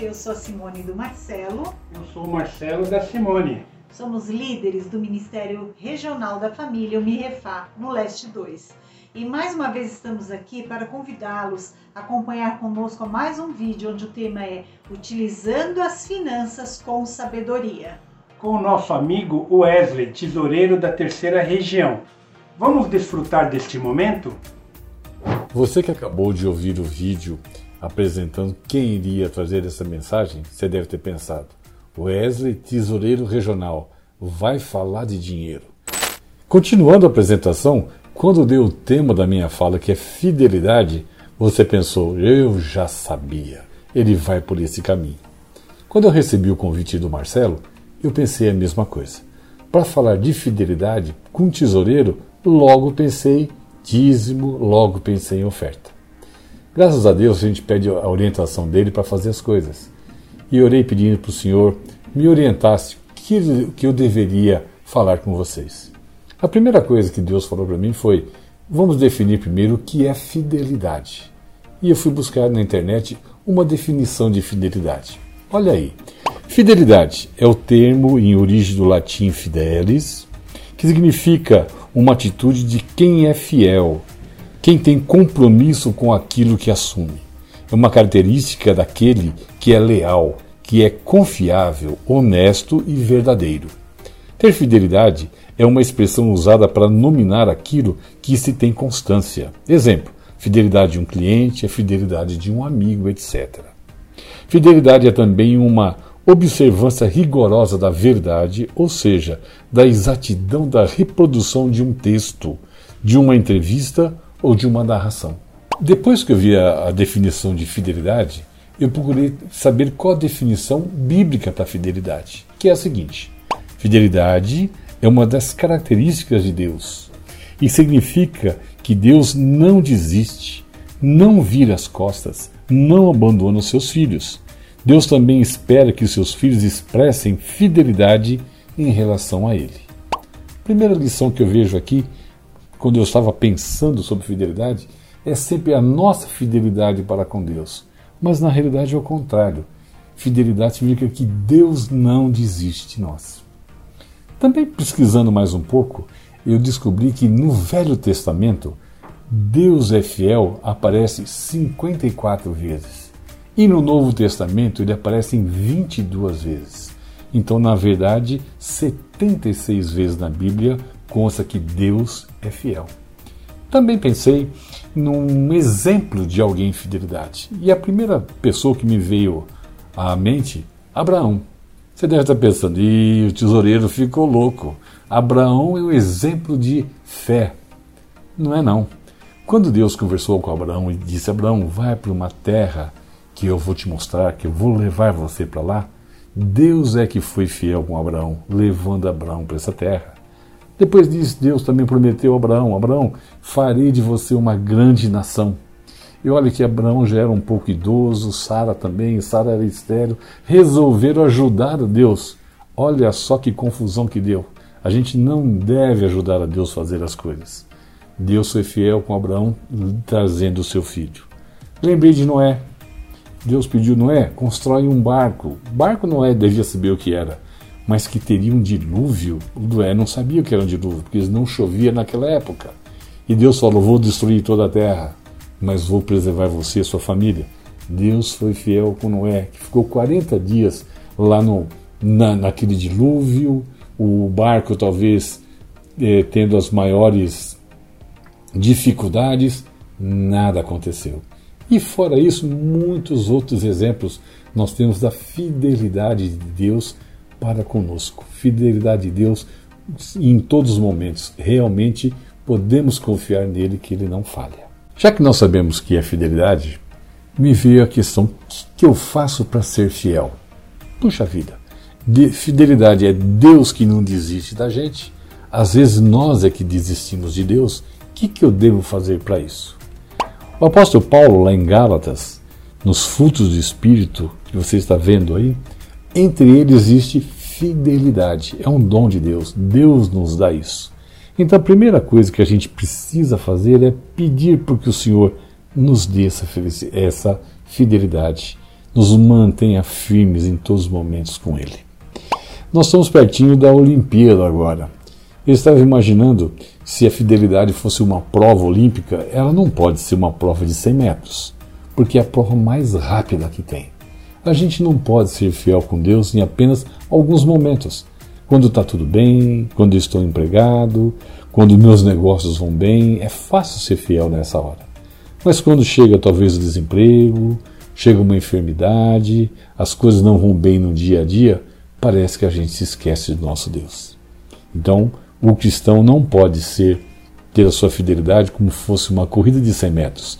Eu sou a Simone do Marcelo. Eu sou o Marcelo da Simone. Somos líderes do Ministério Regional da Família, o MIREFA, no Leste 2. E mais uma vez estamos aqui para convidá-los a acompanhar conosco mais um vídeo onde o tema é Utilizando as Finanças com Sabedoria. Com o nosso amigo Wesley, tesoureiro da terceira região. Vamos desfrutar deste momento? Você que acabou de ouvir o vídeo apresentando quem iria trazer essa mensagem, você deve ter pensado: Wesley, tesoureiro regional, vai falar de dinheiro. Continuando a apresentação, quando deu o tema da minha fala, que é fidelidade, você pensou: eu já sabia, ele vai por esse caminho. Quando eu recebi o convite do Marcelo, eu pensei a mesma coisa. Para falar de fidelidade com tesoureiro, logo pensei dízimo, logo pensei em oferta. Graças a Deus a gente pede a orientação dele para fazer as coisas. E orei pedindo para o Senhor me orientasse que, que eu deveria falar com vocês. A primeira coisa que Deus falou para mim foi: vamos definir primeiro o que é fidelidade. E eu fui buscar na internet uma definição de fidelidade. Olha aí. Fidelidade é o termo em origem do latim fidelis, que significa uma atitude de quem é fiel, quem tem compromisso com aquilo que assume. É uma característica daquele que é leal, que é confiável, honesto e verdadeiro. Ter fidelidade é uma expressão usada para nominar aquilo que se tem constância. Exemplo: fidelidade de um cliente, a fidelidade de um amigo, etc. Fidelidade é também uma observância rigorosa da verdade, ou seja, da exatidão da reprodução de um texto, de uma entrevista ou de uma narração. Depois que eu vi a, a definição de fidelidade, eu procurei saber qual a definição bíblica para fidelidade, que é a seguinte: fidelidade é uma das características de Deus e significa que Deus não desiste, não vira as costas, não abandona os seus filhos. Deus também espera que os seus filhos expressem fidelidade em relação a Ele. Primeira lição que eu vejo aqui, quando eu estava pensando sobre fidelidade, é sempre a nossa fidelidade para com Deus. Mas na realidade é o contrário. Fidelidade significa que Deus não desiste de nós. Também pesquisando mais um pouco, eu descobri que no Velho Testamento, Deus é fiel aparece 54 vezes. E no Novo Testamento ele aparece em 22 vezes. Então, na verdade, 76 vezes na Bíblia consta que Deus é fiel. Também pensei num exemplo de alguém em fidelidade. E a primeira pessoa que me veio à mente, Abraão. Você deve estar pensando, e o tesoureiro ficou louco. Abraão é um exemplo de fé. Não é não. Quando Deus conversou com Abraão e disse: Abraão, vai para uma terra que eu vou te mostrar, que eu vou levar você para lá. Deus é que foi fiel com Abraão, levando Abraão para essa terra. Depois disso, Deus também prometeu a Abraão: Abraão, farei de você uma grande nação. E olha que Abraão já era um pouco idoso, Sara também, Sara era estéreo, resolveram ajudar a Deus. Olha só que confusão que deu. A gente não deve ajudar a Deus a fazer as coisas. Deus foi fiel com Abraão, trazendo o seu filho. Lembrei de Noé. Deus pediu Noé, constrói um barco. Barco Noé devia saber o que era, mas que teria um dilúvio. O Noé não sabia o que era um dilúvio, porque não chovia naquela época. E Deus falou: Vou destruir toda a terra, mas vou preservar você e sua família. Deus foi fiel com Noé, que ficou 40 dias lá no, na, naquele dilúvio, o barco talvez eh, tendo as maiores dificuldades, nada aconteceu. E fora isso, muitos outros exemplos nós temos da fidelidade de Deus para conosco. Fidelidade de Deus em todos os momentos. Realmente podemos confiar nele que ele não falha. Já que nós sabemos que é fidelidade, me veio a questão: o que eu faço para ser fiel? Puxa vida, de fidelidade é Deus que não desiste da gente. Às vezes nós é que desistimos de Deus. O que, que eu devo fazer para isso? O apóstolo Paulo, lá em Gálatas, nos frutos do Espírito, que você está vendo aí, entre eles existe fidelidade. É um dom de Deus. Deus nos dá isso. Então a primeira coisa que a gente precisa fazer é pedir para que o Senhor nos dê essa, essa fidelidade. nos mantenha firmes em todos os momentos com Ele. Nós estamos pertinho da Olimpíada agora. Eu estava imaginando se a fidelidade fosse uma prova olímpica, ela não pode ser uma prova de 100 metros, porque é a prova mais rápida que tem. A gente não pode ser fiel com Deus em apenas alguns momentos. Quando está tudo bem, quando estou empregado, quando meus negócios vão bem, é fácil ser fiel nessa hora. Mas quando chega talvez o desemprego, chega uma enfermidade, as coisas não vão bem no dia a dia, parece que a gente se esquece do nosso Deus. Então, o cristão não pode ser ter a sua fidelidade como fosse uma corrida de 100 metros.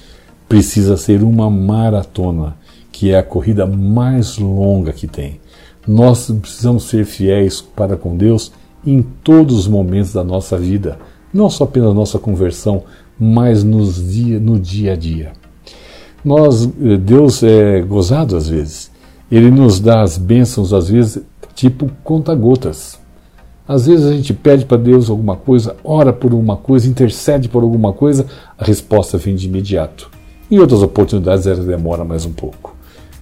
Precisa ser uma maratona, que é a corrida mais longa que tem. Nós precisamos ser fiéis para com Deus em todos os momentos da nossa vida, não só pela nossa conversão, mas nos dia, no dia a dia. Nós, eh, Deus é gozado às vezes. Ele nos dá as bênçãos às vezes tipo conta-gotas. Às vezes a gente pede para Deus alguma coisa, ora por uma coisa, intercede por alguma coisa, a resposta vem de imediato. Em outras oportunidades ela demora mais um pouco.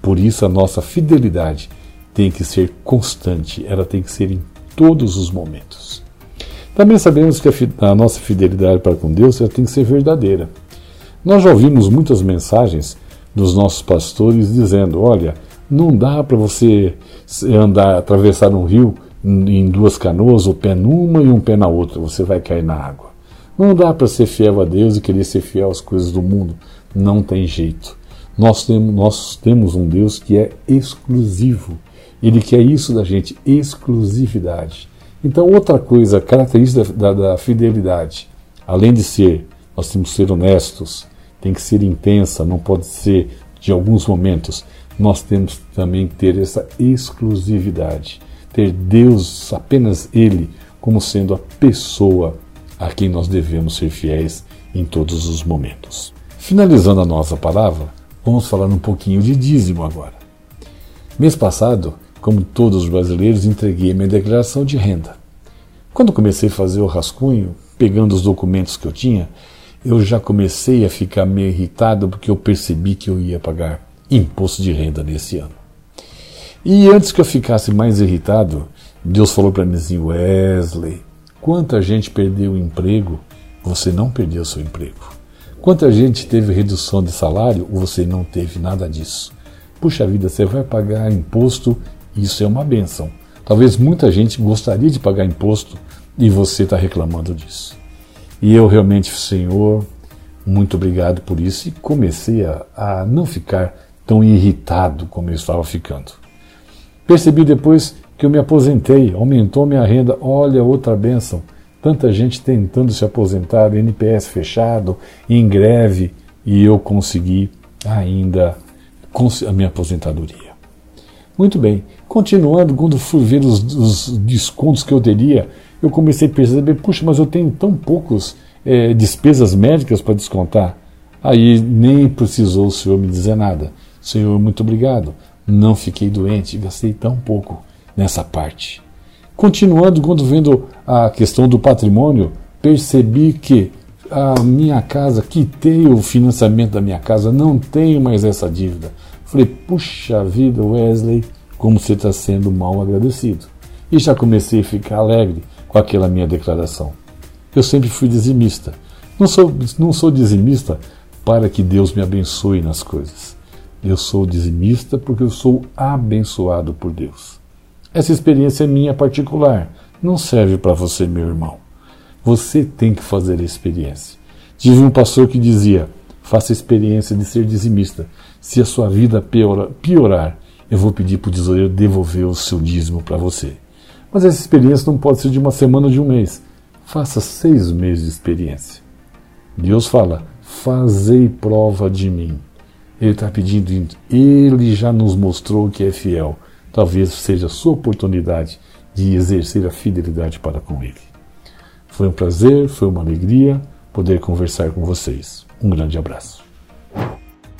Por isso a nossa fidelidade tem que ser constante, ela tem que ser em todos os momentos. Também sabemos que a, a nossa fidelidade para com Deus ela tem que ser verdadeira. Nós já ouvimos muitas mensagens dos nossos pastores dizendo: olha, não dá para você andar, atravessar um rio em duas canoas, o pé numa e um pé na outra, você vai cair na água. Não dá para ser fiel a Deus e querer ser fiel às coisas do mundo. Não tem jeito. Nós temos, nós temos um Deus que é exclusivo. Ele quer isso da gente, exclusividade. Então, outra coisa característica da, da, da fidelidade, além de ser, nós temos que ser honestos, tem que ser intensa, não pode ser de alguns momentos. Nós temos também que ter essa exclusividade ter Deus, apenas Ele, como sendo a pessoa a quem nós devemos ser fiéis em todos os momentos. Finalizando a nossa palavra, vamos falar um pouquinho de dízimo agora. Mês passado, como todos os brasileiros, entreguei minha declaração de renda. Quando comecei a fazer o rascunho, pegando os documentos que eu tinha, eu já comecei a ficar meio irritado porque eu percebi que eu ia pagar imposto de renda nesse ano. E antes que eu ficasse mais irritado, Deus falou para mim assim: Wesley, quanta gente perdeu o emprego, você não perdeu seu emprego. Quanta gente teve redução de salário, você não teve nada disso. Puxa vida, você vai pagar imposto, isso é uma benção. Talvez muita gente gostaria de pagar imposto e você está reclamando disso. E eu realmente, Senhor, muito obrigado por isso e comecei a, a não ficar tão irritado como eu estava ficando. Percebi depois que eu me aposentei, aumentou minha renda. Olha, outra benção. Tanta gente tentando se aposentar, NPS fechado, em greve, e eu consegui ainda a minha aposentadoria. Muito bem, continuando, quando fui ver os, os descontos que eu teria, eu comecei a perceber, puxa, mas eu tenho tão poucos é, despesas médicas para descontar. Aí nem precisou o senhor me dizer nada. Senhor, muito obrigado não fiquei doente, gastei tão pouco nessa parte. Continuando, quando vendo a questão do patrimônio, percebi que a minha casa, quitei o financiamento da minha casa, não tenho mais essa dívida. Falei, puxa vida, Wesley, como você está sendo mal agradecido. E já comecei a ficar alegre com aquela minha declaração. Eu sempre fui dizimista. Não sou, não sou dizimista para que Deus me abençoe nas coisas. Eu sou dizimista porque eu sou abençoado por Deus. Essa experiência é minha particular, não serve para você, meu irmão. Você tem que fazer a experiência. Tive um pastor que dizia: faça a experiência de ser dizimista. Se a sua vida piorar, eu vou pedir para o tesoureiro devolver o seu dízimo para você. Mas essa experiência não pode ser de uma semana ou de um mês. Faça seis meses de experiência. Deus fala: fazei prova de mim. Ele está pedindo, ele já nos mostrou que é fiel. Talvez seja a sua oportunidade de exercer a fidelidade para com ele. Foi um prazer, foi uma alegria poder conversar com vocês. Um grande abraço.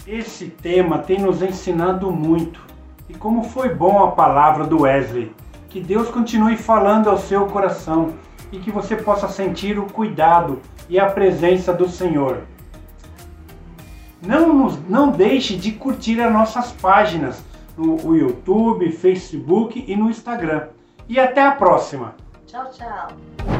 Esse tema tem nos ensinado muito. E como foi bom a palavra do Wesley. Que Deus continue falando ao seu coração e que você possa sentir o cuidado e a presença do Senhor. Não, nos, não deixe de curtir as nossas páginas no YouTube, Facebook e no Instagram. E até a próxima! Tchau, tchau!